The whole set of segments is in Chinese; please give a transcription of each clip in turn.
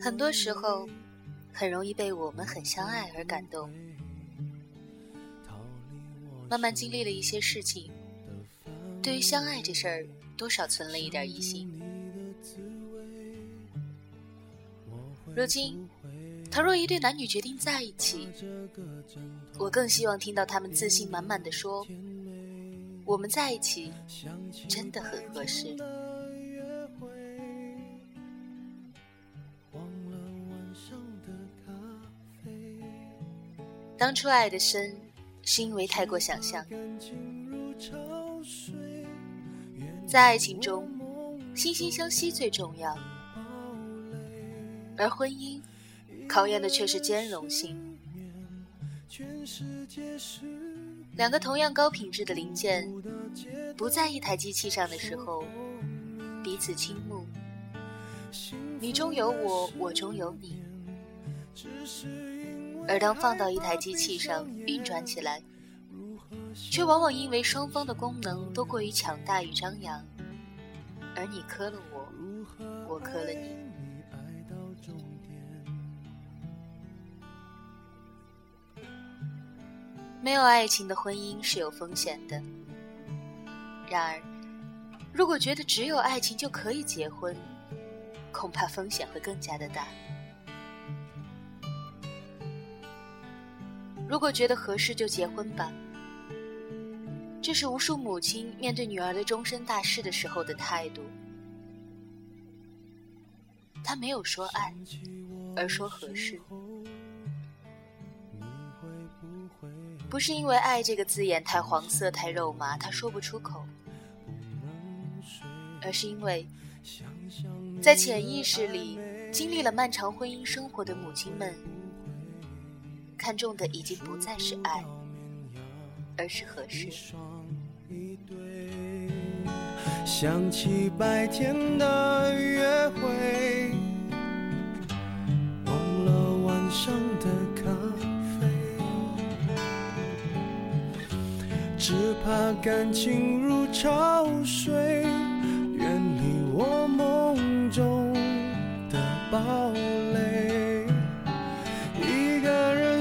很多时候，很容易被我们很相爱而感动。慢慢经历了一些事情，对于相爱这事儿，多少存了一点疑心。如今，倘若一对男女决定在一起，我更希望听到他们自信满满的说：“我们在一起真的很合适。”当初爱的深，是因为太过想象。在爱情中，惺惺相惜最重要，而婚姻考验的却是兼容性。两个同样高品质的零件，不在一台机器上的时候，彼此倾慕，你中有我，我中有你。而当放到一台机器上运转起来，却往往因为双方的功能都过于强大与张扬，而你磕了我，我磕了你。没有爱情的婚姻是有风险的。然而，如果觉得只有爱情就可以结婚，恐怕风险会更加的大。如果觉得合适就结婚吧，这是无数母亲面对女儿的终身大事的时候的态度。他没有说爱，而说合适，不是因为“爱”这个字眼太黄色、太肉麻，他说不出口，而是因为，在潜意识里经历了漫长婚姻生活的母亲们。看重的已经不再是爱，而是合适。想起白天的约会，忘了晚上的咖啡，只怕感情如潮水，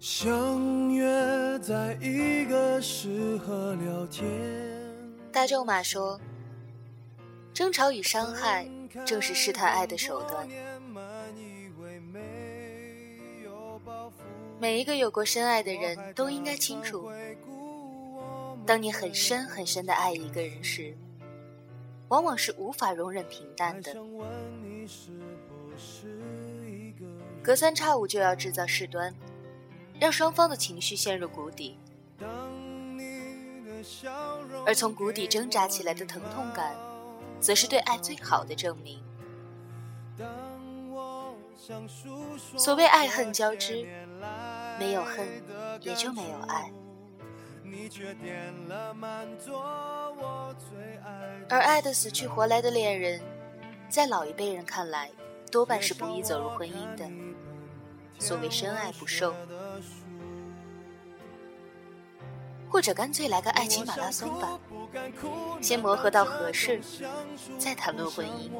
相约在一个适合聊天。大仲马说：“争吵与伤害，正是试探爱的手段。每一个有过深爱的人都应该清楚，当你很深很深的爱一个人时，往往是无法容忍平淡的，隔三差五就要制造事端。”让双方的情绪陷入谷底，而从谷底挣扎起来的疼痛感，则是对爱最好的证明。所谓爱恨交织，没有恨，也就没有爱。而爱的死去活来的恋人，在老一辈人看来，多半是不易走入婚姻的。所谓深爱不受，或者干脆来个爱情马拉松吧，先磨合到合适，再谈论婚姻。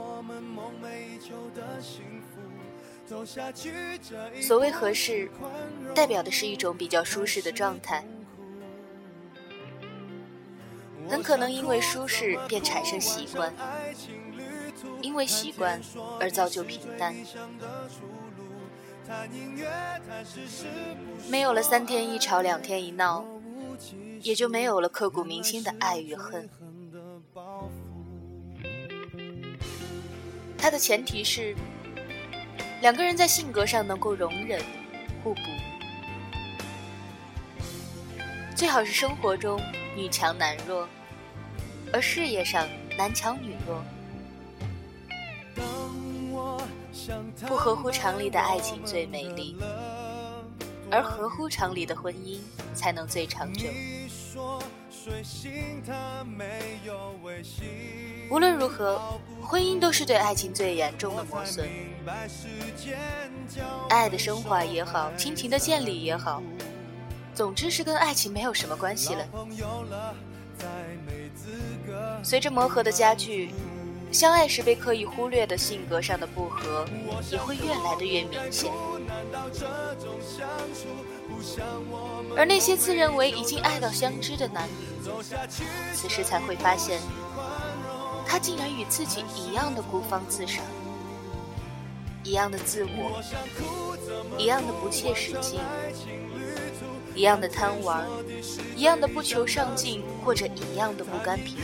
所谓合适，代表的是一种比较舒适的状态。很可能因为舒适便产生习惯，因为习惯而造就平淡。没有了三天一吵两天一闹，也就没有了刻骨铭心的爱与恨。它的前提是两个人在性格上能够容忍、互补，最好是生活中女强男弱。而事业上男强女弱，不合乎常理的爱情最美丽，而合乎常理的婚姻才能最长久。无论如何，婚姻都是对爱情最严重的磨损。爱的升华也好，亲情的建立也好，总之是跟爱情没有什么关系了。随着磨合的加剧，相爱时被刻意忽略的性格上的不合也会越来的越明显。而那些自认为已经爱到相知的男女，此时才会发现，他竟然与自己一样的孤芳自赏，一样的自我，一样的不切实际。一样的贪玩，一样的不求上进，或者一样的不甘平庸。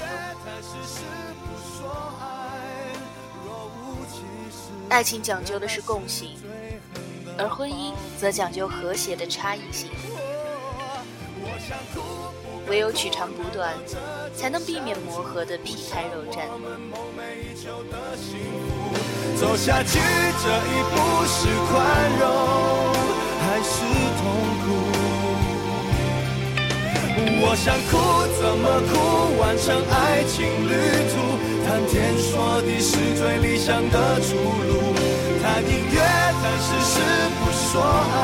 爱情讲究的是共性，而婚姻则讲究和谐的差异性。唯有取长补短，才能避免磨合的皮开肉绽。走下去这一步是宽容还是痛苦？我想哭，怎么哭？完成爱情旅途，谈天说地是最理想的出路。谈音乐，只是，不说爱。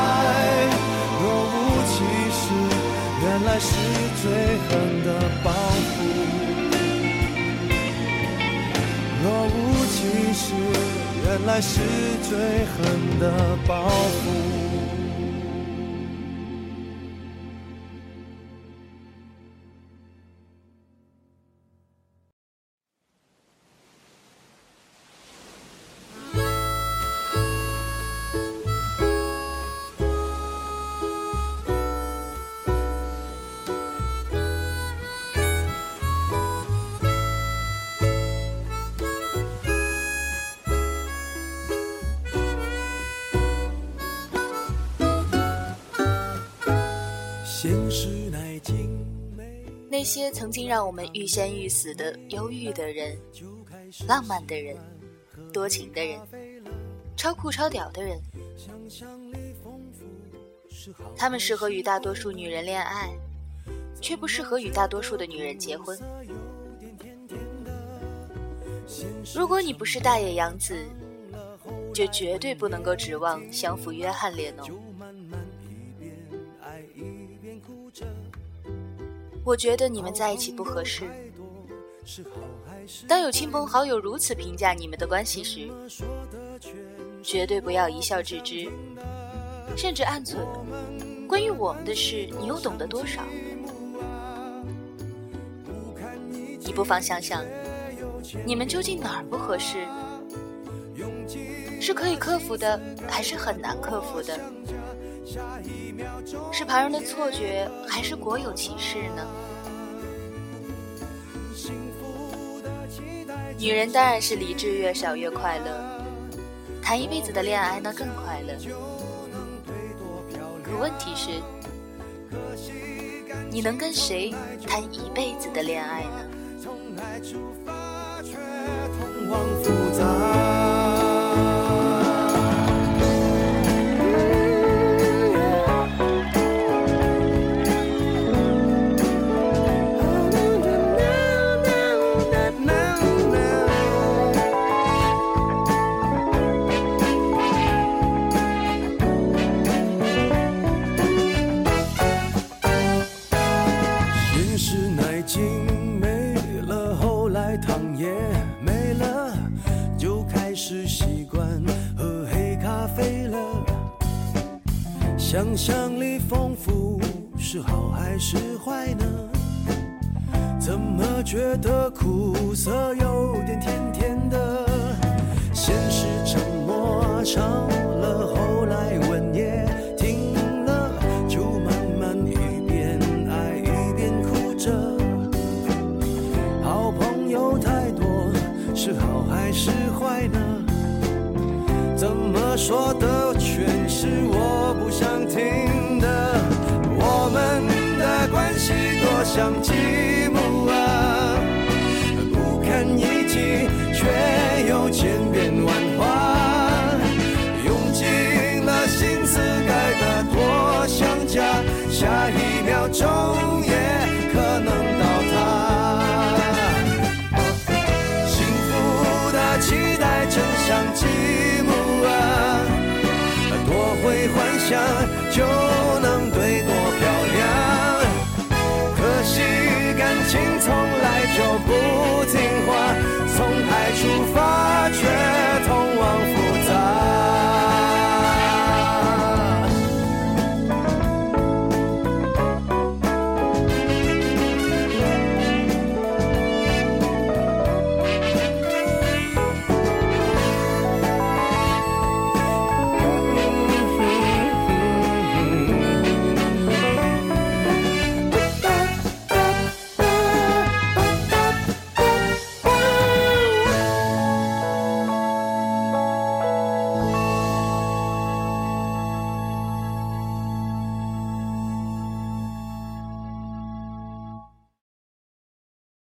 若无其事，原来是最狠的报复。若无其事，原来是最狠的报复。那些曾经让我们欲仙欲死的忧郁的人、浪漫的人、多情的人、超酷超屌的人，他们适合与大多数女人恋爱，却不适合与大多数的女人结婚。如果你不是大野洋子，就绝对不能够指望相扶约翰列侬。我觉得你们在一起不合适。当有亲朋好友如此评价你们的关系时，绝对不要一笑置之，甚至暗存“关于我们的事，你又懂得多少？”你不妨想想，你们究竟哪儿不合适？是可以克服的，还是很难克服的？是旁人的错觉，还是国有其事呢？女人当然是理智越少越快乐，谈一辈子的恋爱那更快乐。可问题是，你能跟谁谈一辈子的恋爱呢？想象力丰富是好还是坏呢？怎么觉得苦涩有点甜甜的？现实沉默长了，后来吻也停了，就慢慢一边爱一边哭着。好朋友太多是好还是坏呢？怎么说的全是我听的？我们的关系多像积木啊，不堪一击，却又千变万化。用尽了心思盖的多像家，下一秒钟。